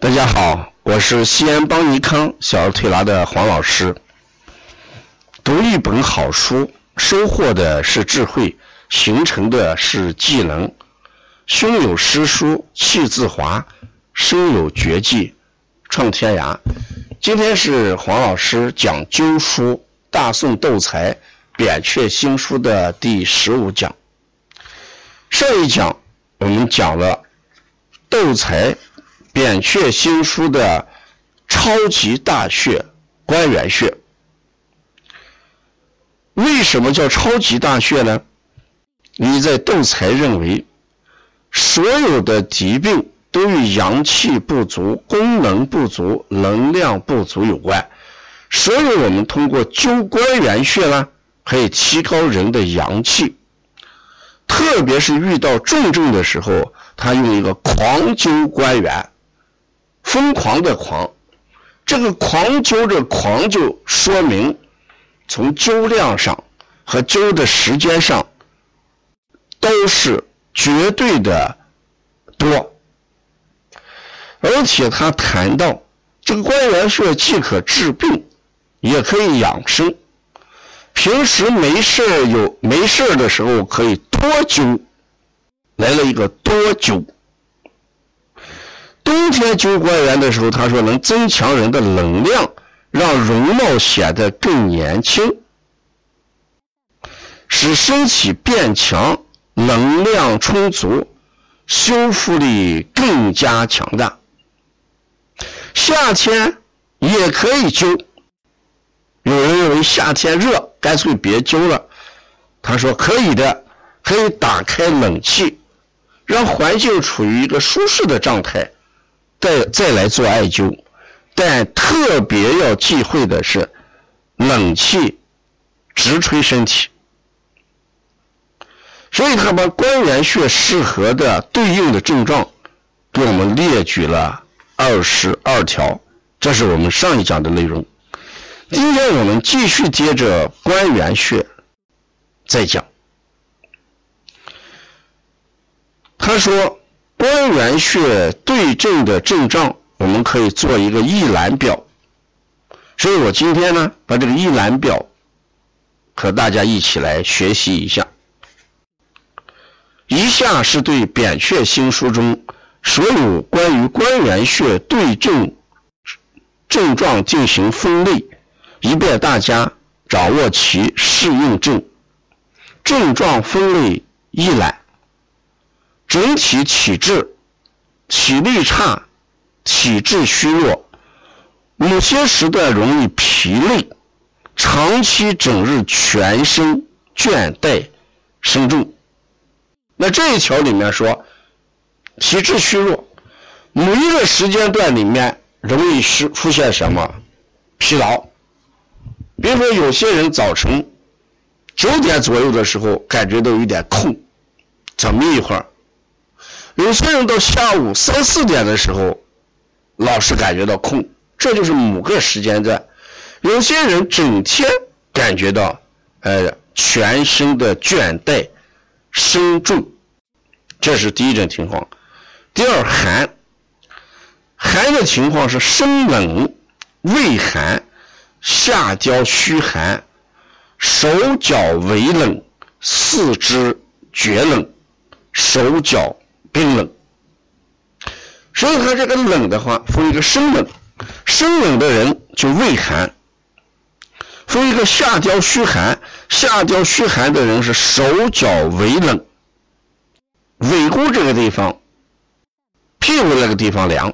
大家好，我是西安邦尼康小儿推拿的黄老师。读一本好书，收获的是智慧，形成的是技能。胸有诗书气自华，身有绝技创天涯。今天是黄老师讲灸书《大宋斗才扁鹊新书》的第十五讲。上一讲我们讲了斗才。扁鹊新书的超级大穴关元穴，为什么叫超级大穴呢？你在斗才认为，所有的疾病都与阳气不足、功能不足、能量不足有关，所以我们通过灸关元穴呢，可以提高人的阳气。特别是遇到重症的时候，他用一个狂灸关元。疯狂的狂，这个狂灸的狂就说明，从灸量上和灸的时间上，都是绝对的多。而且他谈到，这个关元穴既可治病，也可以养生。平时没事有没事的时候可以多灸，来了一个多灸。冬天灸关元的时候，他说能增强人的能量，让容貌显得更年轻，使身体变强，能量充足，修复力更加强大。夏天也可以灸，有人认为夏天热，干脆别灸了。他说可以的，可以打开冷气，让环境处于一个舒适的状态。再再来做艾灸，但特别要忌讳的是冷气直吹身体。所以他把关元穴适合的对应的症状给我们列举了二十二条，这是我们上一讲的内容。今天我们继续接着关元穴再讲。他说。关元穴对症的症状，我们可以做一个一览表。所以我今天呢，把这个一览表和大家一起来学习一下。以下是对《扁鹊新书》中所有关于关元穴对症症状进行分类，以便大家掌握其适应症。症状分类一览。整体体质，体力差，体质虚弱，某些时段容易疲累，长期整日全身倦怠、身重。那这一条里面说，体质虚弱，某一个时间段里面容易是出现什么疲劳？比如说，有些人早晨九点左右的时候感觉到有点空，怎么一会儿？有些人到下午三四点的时候，老是感觉到空，这就是某个时间段。有些人整天感觉到，呃，全身的倦怠、身重，这是第一种情况。第二，寒，寒的情况是身冷、胃寒、下焦虚寒、手脚微冷、四肢厥冷、手脚。冰冷，所以他这个冷的话，分一个生冷，生冷的人就胃寒；分一个下焦虚寒，下焦虚寒的人是手脚微冷，尾骨这个地方、屁股那个地方凉；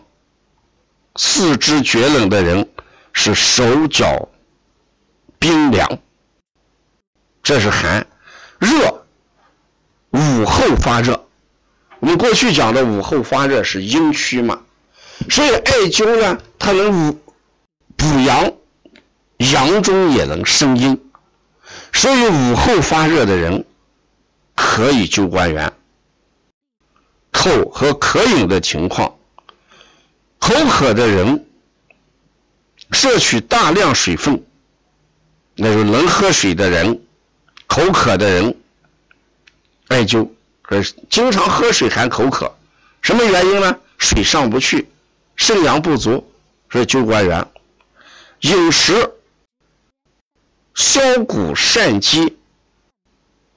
四肢厥冷的人是手脚冰凉。这是寒，热，午后发热。我们过去讲的午后发热是阴虚嘛，所以艾灸呢，它能补阳，阳中也能生阴，所以午后发热的人可以灸关元。口和渴饮的情况，口渴的人摄取大量水分，那就能喝水的人，口渴的人，艾灸。可是，经常喝水还口渴，什么原因呢？水上不去，肾阳不足，所以灸关元。饮食消谷善饥，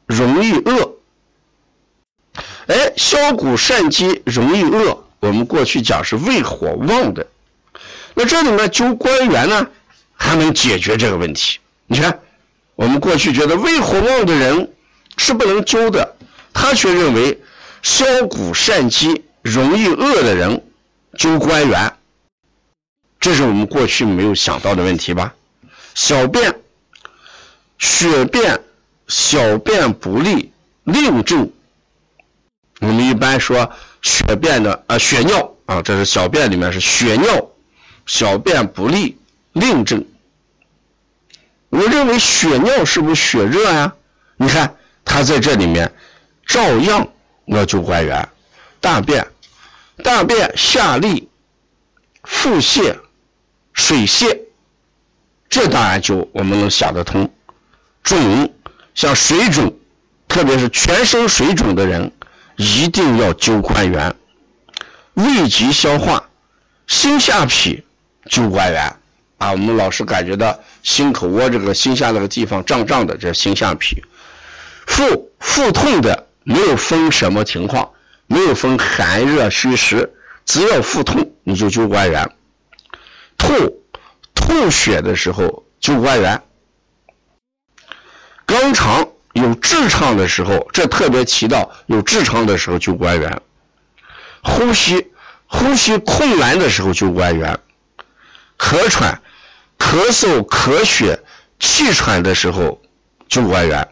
容易饿。哎，消谷善饥容易饿，我们过去讲是胃火旺的。那这里面灸关元呢，还能解决这个问题。你看，我们过去觉得胃火旺的人是不能灸的，他却认为消谷善饥容易饿的人灸关元，这是我们过去没有想到的问题吧？小便、血便、小便不利，令症。我们一般说血便的啊，血尿啊，这是小便里面是血尿。小便不利，令症。我认为血尿是不是血热呀？你看他在这里面照样要灸关元。大便，大便下利，腹泻，水泻，这当然就我们能想得通。肿，像水肿，特别是全身水肿的人，一定要灸关元。胃急消化，心下痞。灸关元啊，我们老是感觉到心口窝这个心下那个地方胀胀的，这心下痞。腹腹痛的没有分什么情况，没有分寒热虚实，只要腹痛你就灸关元。吐吐血的时候灸关元。肛肠有痔疮的时候，这特别提到有痔疮的时候灸关元。呼吸呼吸困难的时候灸关元。咳喘、咳嗽、咳血、气喘的时候灸关元。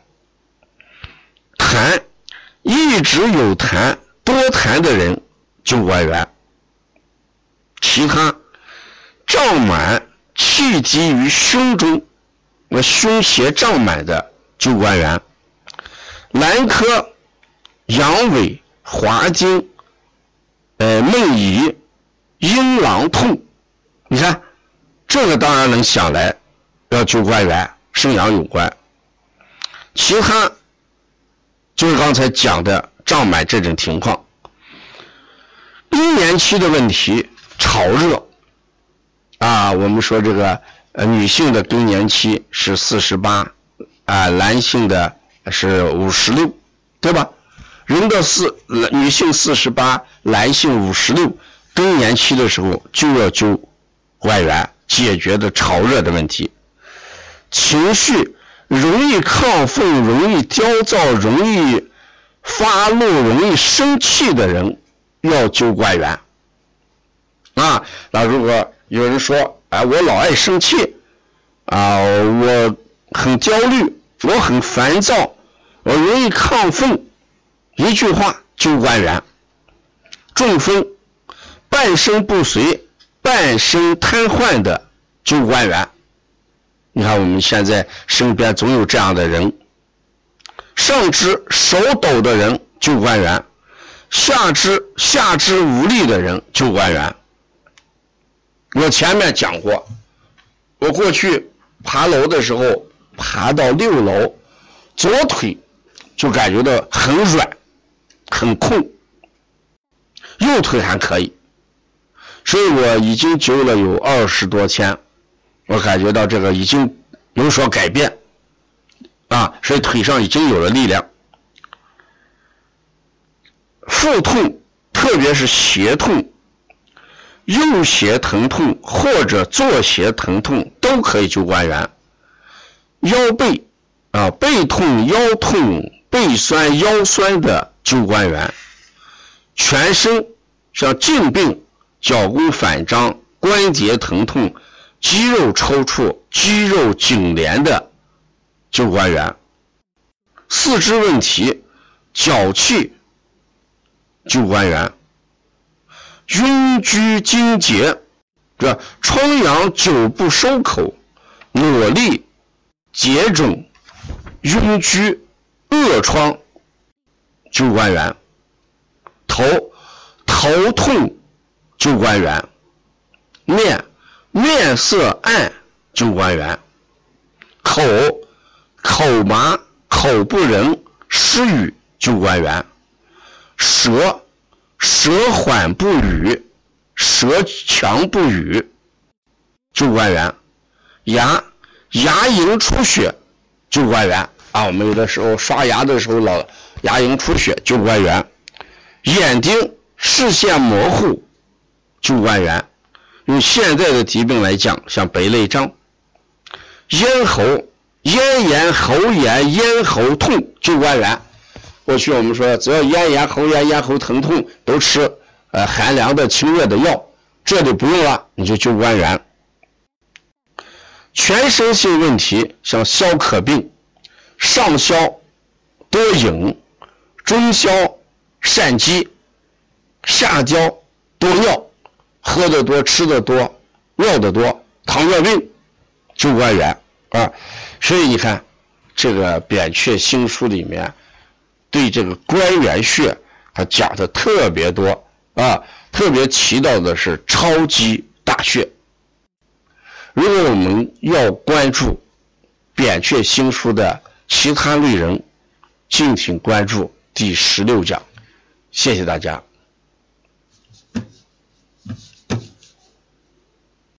痰一直有痰、多痰的人灸关元。其他胀满、气积于胸中，那胸胁胀满的就关元。男科阳痿、滑精、呃梦遗、阴囊痛，你看。这个当然能想来，要灸关元，肾阳有关。其他刚才讲的胀满这种情况。更年期的问题，潮热啊，我们说这个呃女性的更年期是四十八啊，男性的是五十六，对吧？人的四女性四十八，男性五十六，更年期的时候就要灸外缘。解决的潮热的问题，情绪容易亢奋、容易焦躁、容易发怒、容易生气的人，要救官员。啊，那如果有人说，哎，我老爱生气，啊，我很焦虑，我很烦躁，我容易亢奋，一句话，救官员。中风，半身不遂。半身瘫痪的灸关元，你看我们现在身边总有这样的人。上肢手抖的人就关元，下肢下肢无力的人就关元。我前面讲过，我过去爬楼的时候，爬到六楼，左腿就感觉到很软，很空，右腿还可以。所以我已经灸了有二十多天，我感觉到这个已经有所改变，啊，所以腿上已经有了力量。腹痛，特别是胁痛，右胁疼痛或者左胁疼痛都可以灸关元。腰背，啊，背痛、腰痛、背酸、腰酸的灸关元。全身，像颈病。脚弓反张、关节疼痛、肌肉抽搐、肌肉痉挛的灸关元；四肢问题、脚气灸关元；痈疽经结，这疮疡久不收口、瘰疬、结肿、痈疽、恶疮灸关元；头头痛。灸关元，面面色暗，灸关元，口口麻，口不仁，失语，就关元，舌舌缓不语，舌强不语，就关元；牙牙龈出血，就关元。啊，我们有的时候刷牙的时候老牙龈出血，就关元；眼睛视线模糊，就关元。用现在的疾病来讲，像白内障；咽喉咽炎、喉炎、咽喉痛，就关元。过去我们说，只要咽炎、喉炎、咽喉疼痛，都吃呃寒凉的清热的药，这就不用了，你就救关元。全身性问题，像消渴病，上消多饮，中消善饥，下焦多尿，喝的多，吃的多，尿的多，糖尿病救关元啊。所以你看，这个《扁鹊新书》里面。对这个关元穴，他讲的特别多啊，特别提到的是超级大穴。如果我们要关注《扁鹊新书》的其他内容，敬请关注第十六讲。谢谢大家。